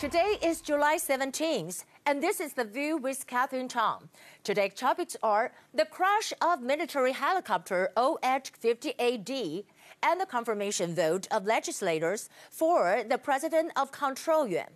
Today is July 17th, and this is The View with Catherine Tong. Today's topics are the crash of military helicopter OH-58D and the confirmation vote of legislators for the president of Control Yuan.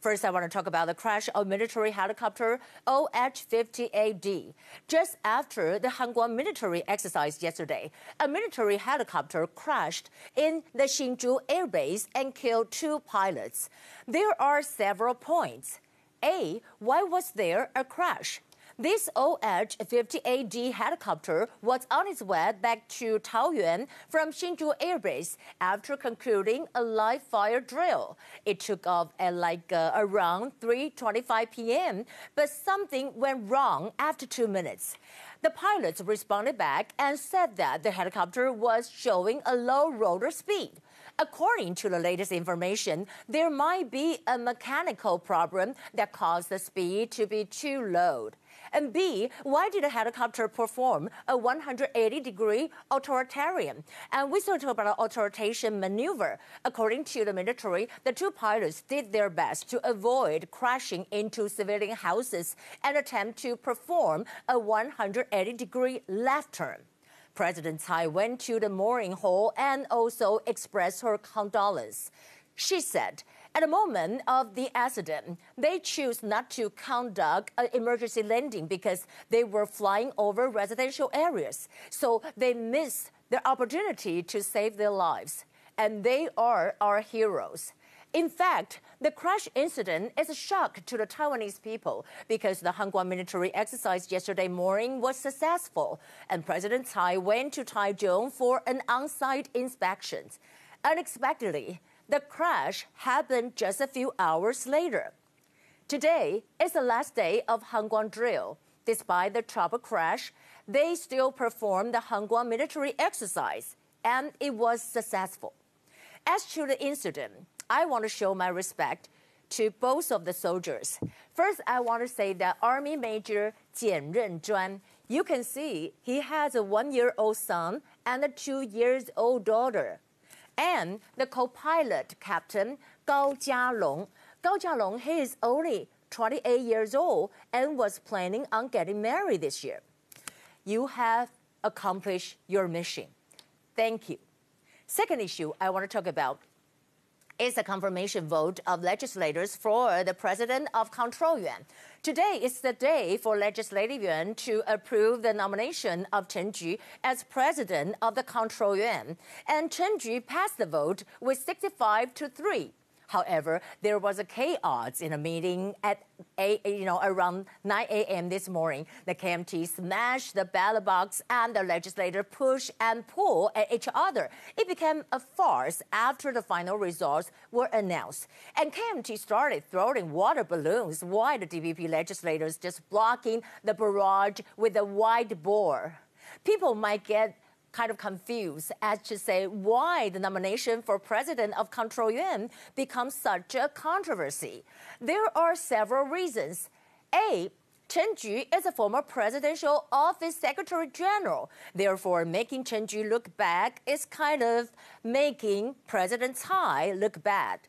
First, I want to talk about the crash of military helicopter OH-58D. Just after the Hanguang military exercise yesterday, a military helicopter crashed in the Hsinchu Air Base and killed two pilots. There are several points. A, why was there a crash? This OH-58D helicopter was on its way back to Taoyuan from Hsinchu Air Base after concluding a live fire drill. It took off at like uh, around 3:25 p.m., but something went wrong after 2 minutes. The pilots responded back and said that the helicopter was showing a low rotor speed. According to the latest information, there might be a mechanical problem that caused the speed to be too low. And B, why did the helicopter perform a 180 degree autorotation? And we talk about autorotation maneuver. According to the military, the two pilots did their best to avoid crashing into civilian houses and attempt to perform a 180 degree left turn. President Tsai went to the mooring hall and also expressed her condolence. She said, at the moment of the accident, they chose not to conduct an emergency landing because they were flying over residential areas. So they missed the opportunity to save their lives. And they are our heroes. In fact, the crash incident is a shock to the Taiwanese people because the Hanguang military exercise yesterday morning was successful, and President Tsai went to Taichung for an on-site inspection. Unexpectedly, the crash happened just a few hours later. Today is the last day of Hanguang drill. Despite the trouble crash, they still performed the Hanguang military exercise, and it was successful. As to the incident, I want to show my respect to both of the soldiers. First, I want to say that Army Major Jian Renzhuan, you can see he has a one-year-old son and a two-years-old daughter and the co-pilot captain Gao Jialong. Gao Jialong, he is only 28 years old and was planning on getting married this year. You have accomplished your mission. Thank you. Second issue I want to talk about is a confirmation vote of legislators for the president of Control Yuan. Today is the day for Legislative Yuan to approve the nomination of Chen Ju as president of the Control Yuan. And Chen Ju passed the vote with 65 to 3. However, there was a chaos in a meeting at you know around 9 a.m. this morning. The KMT smashed the ballot box and the legislator pushed and pulled at each other. It became a farce after the final results were announced. And KMT started throwing water balloons while the DPP legislators just blocking the barrage with a white bore. People might get kind of confused as to say why the nomination for president of Control Yuan becomes such a controversy. There are several reasons. A, Chen Ju is a former presidential office secretary general. Therefore, making Chen Ju look bad is kind of making President Tsai look bad.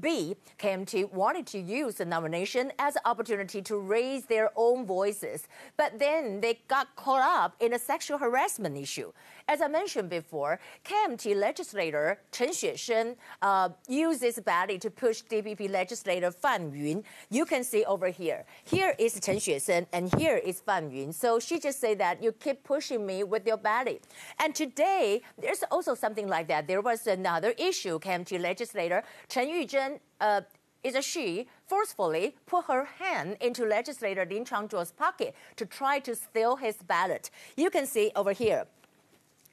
B, KMT wanted to use the nomination as an opportunity to raise their own voices, but then they got caught up in a sexual harassment issue. As I mentioned before, KMT legislator Chen Xueshen uh, used his body to push DPP legislator Fan Yun. You can see over here. Here is Chen Xueshen, and here is Fan Yun. So she just said that you keep pushing me with your body. And today, there's also something like that. There was another issue. KMT legislator Chen Yuzhen uh, is a she forcefully put her hand into legislator Lin Changzuo's pocket to try to steal his ballot. You can see over here.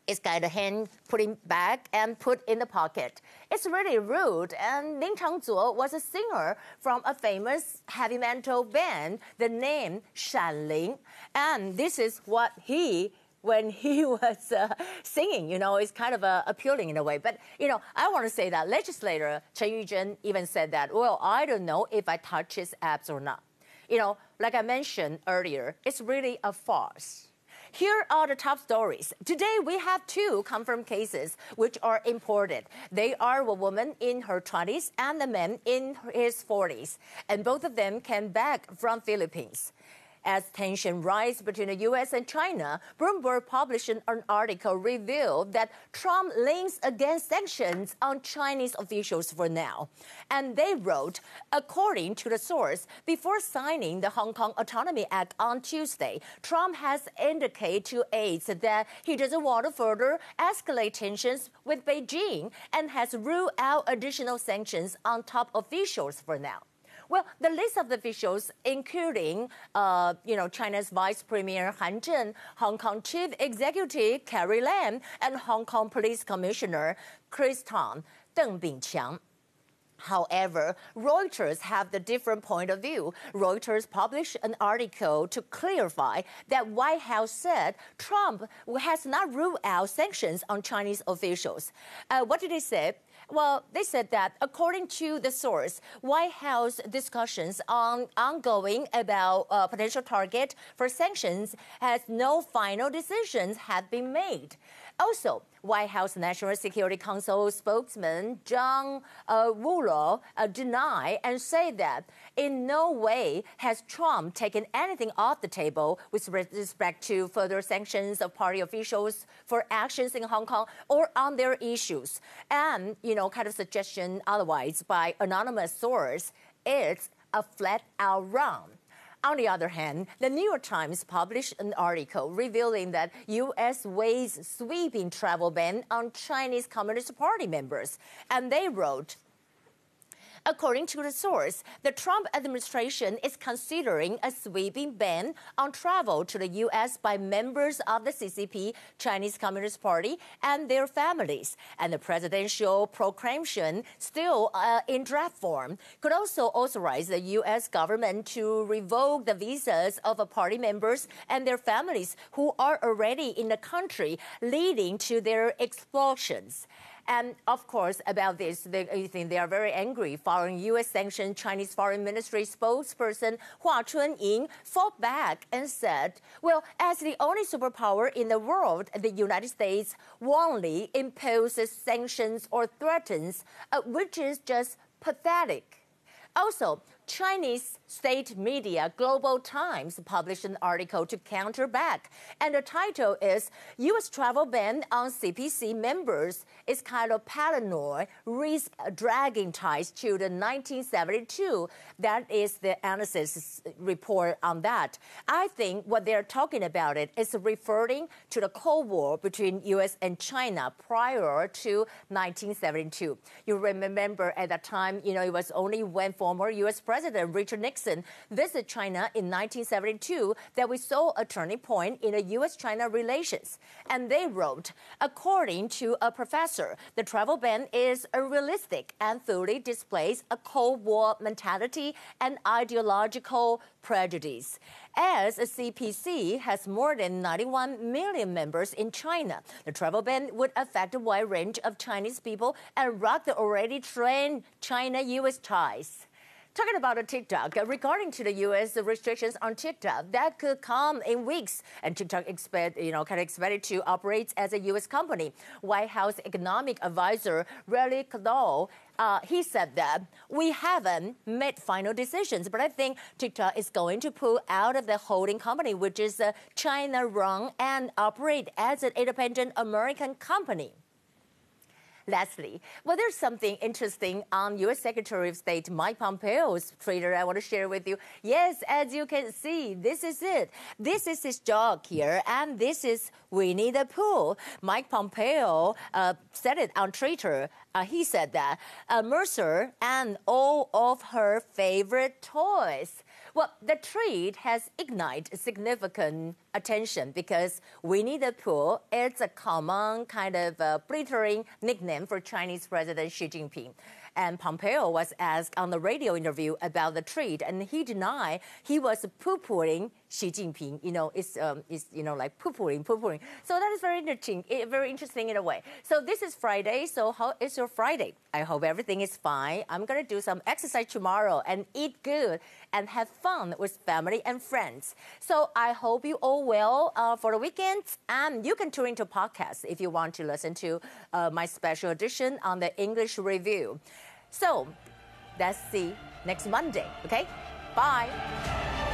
It's got a hand putting back and put in the pocket. It's really rude. And Lin Changzuo was a singer from a famous heavy metal band, the name Shanling. And this is what he when he was uh, singing, you know, it's kind of uh, appealing in a way. But, you know, I want to say that legislator Chen Yuzhen even said that, well, I don't know if I touch his abs or not. You know, like I mentioned earlier, it's really a farce. Here are the top stories. Today we have two confirmed cases which are imported. They are a woman in her 20s and a man in his 40s, and both of them came back from Philippines. As tension rise between the U.S. and China, Bloomberg published an article revealed that Trump leans against sanctions on Chinese officials for now. And they wrote, according to the source, before signing the Hong Kong Autonomy Act on Tuesday, Trump has indicated to aides that he doesn't want to further escalate tensions with Beijing and has ruled out additional sanctions on top officials for now. Well, the list of officials, including, uh, you know, China's Vice Premier Han Zheng, Hong Kong Chief Executive Carrie Lam, and Hong Kong Police Commissioner Chris Tang, Deng Bingqiang. However, Reuters have the different point of view. Reuters published an article to clarify that White House said Trump has not ruled out sanctions on Chinese officials. Uh, what did they say? Well, they said that according to the source, White House discussions on ongoing about uh, potential target for sanctions has no final decisions have been made. Also, White House National Security Council spokesman John uh, Ullyot uh, denied and said that in no way has Trump taken anything off the table with respect to further sanctions of party officials for actions in Hong Kong or on their issues. And, you know, kind of suggestion otherwise by anonymous source, it's a flat out wrong. On the other hand, the New York Times published an article revealing that U.S. weighs sweeping travel ban on Chinese Communist Party members. And they wrote, According to the source, the Trump administration is considering a sweeping ban on travel to the U.S. by members of the CCP, Chinese Communist Party, and their families. And the presidential proclamation, still uh, in draft form, could also authorize the U.S. government to revoke the visas of party members and their families who are already in the country, leading to their expulsions. And of course, about this, they, think they are very angry following U.S. sanctioned Chinese Foreign Ministry spokesperson Hua Chunying fought back and said, well, as the only superpower in the world, the United States warmly imposes sanctions or threatens, uh, which is just pathetic. Also, Chinese state media Global Times published an article to counter back, and the title is U.S. travel ban on CPC members is kind of paranoid, risk dragging ties to the 1972. That is the analysis report on that. I think what they're talking about it is referring to the Cold War between U.S. and China prior to 1972. You remember at that time, you know, it was only when former U.S. President President Richard Nixon visited China in 1972 that we saw a turning point in the U.S. China relations. And they wrote, according to a professor, the travel ban is unrealistic and fully displays a Cold War mentality and ideological prejudice. As a CPC has more than 91 million members in China, the travel ban would affect a wide range of Chinese people and rock the already strained China-U.S. ties. Talking about a TikTok, uh, regarding to the U.S. restrictions on TikTok, that could come in weeks, and TikTok expect, you know, kind of expected to operate as a U.S. company. White House economic advisor Larry Kudlow uh, he said that we haven't made final decisions, but I think TikTok is going to pull out of the holding company, which is uh, China run and operate as an independent American company. Lastly, well, there's something interesting on U.S. Secretary of State Mike Pompeo's Twitter I want to share with you. Yes, as you can see, this is it. This is his dog here, and this is Winnie the Pooh. Mike Pompeo uh, said it on Twitter. Uh, he said that uh, Mercer and all of her favorite toys. Well, the treat has ignited significant attention because Winnie the Pooh is a common kind of uh, glittering nickname for Chinese President Xi Jinping. And Pompeo was asked on the radio interview about the tweet, and he denied he was poo-pooing Xi Jinping. You know, it's um, it's you know like poo-pooing, poo-pooing. So that is very interesting, eh, very interesting in a way. So this is Friday. So how is your Friday? I hope everything is fine. I'm gonna do some exercise tomorrow and eat good and have fun with family and friends. So I hope you all well uh, for the weekend, and you can tune into podcasts if you want to listen to uh, my special edition on the English review. So let's see next Monday. Okay, bye.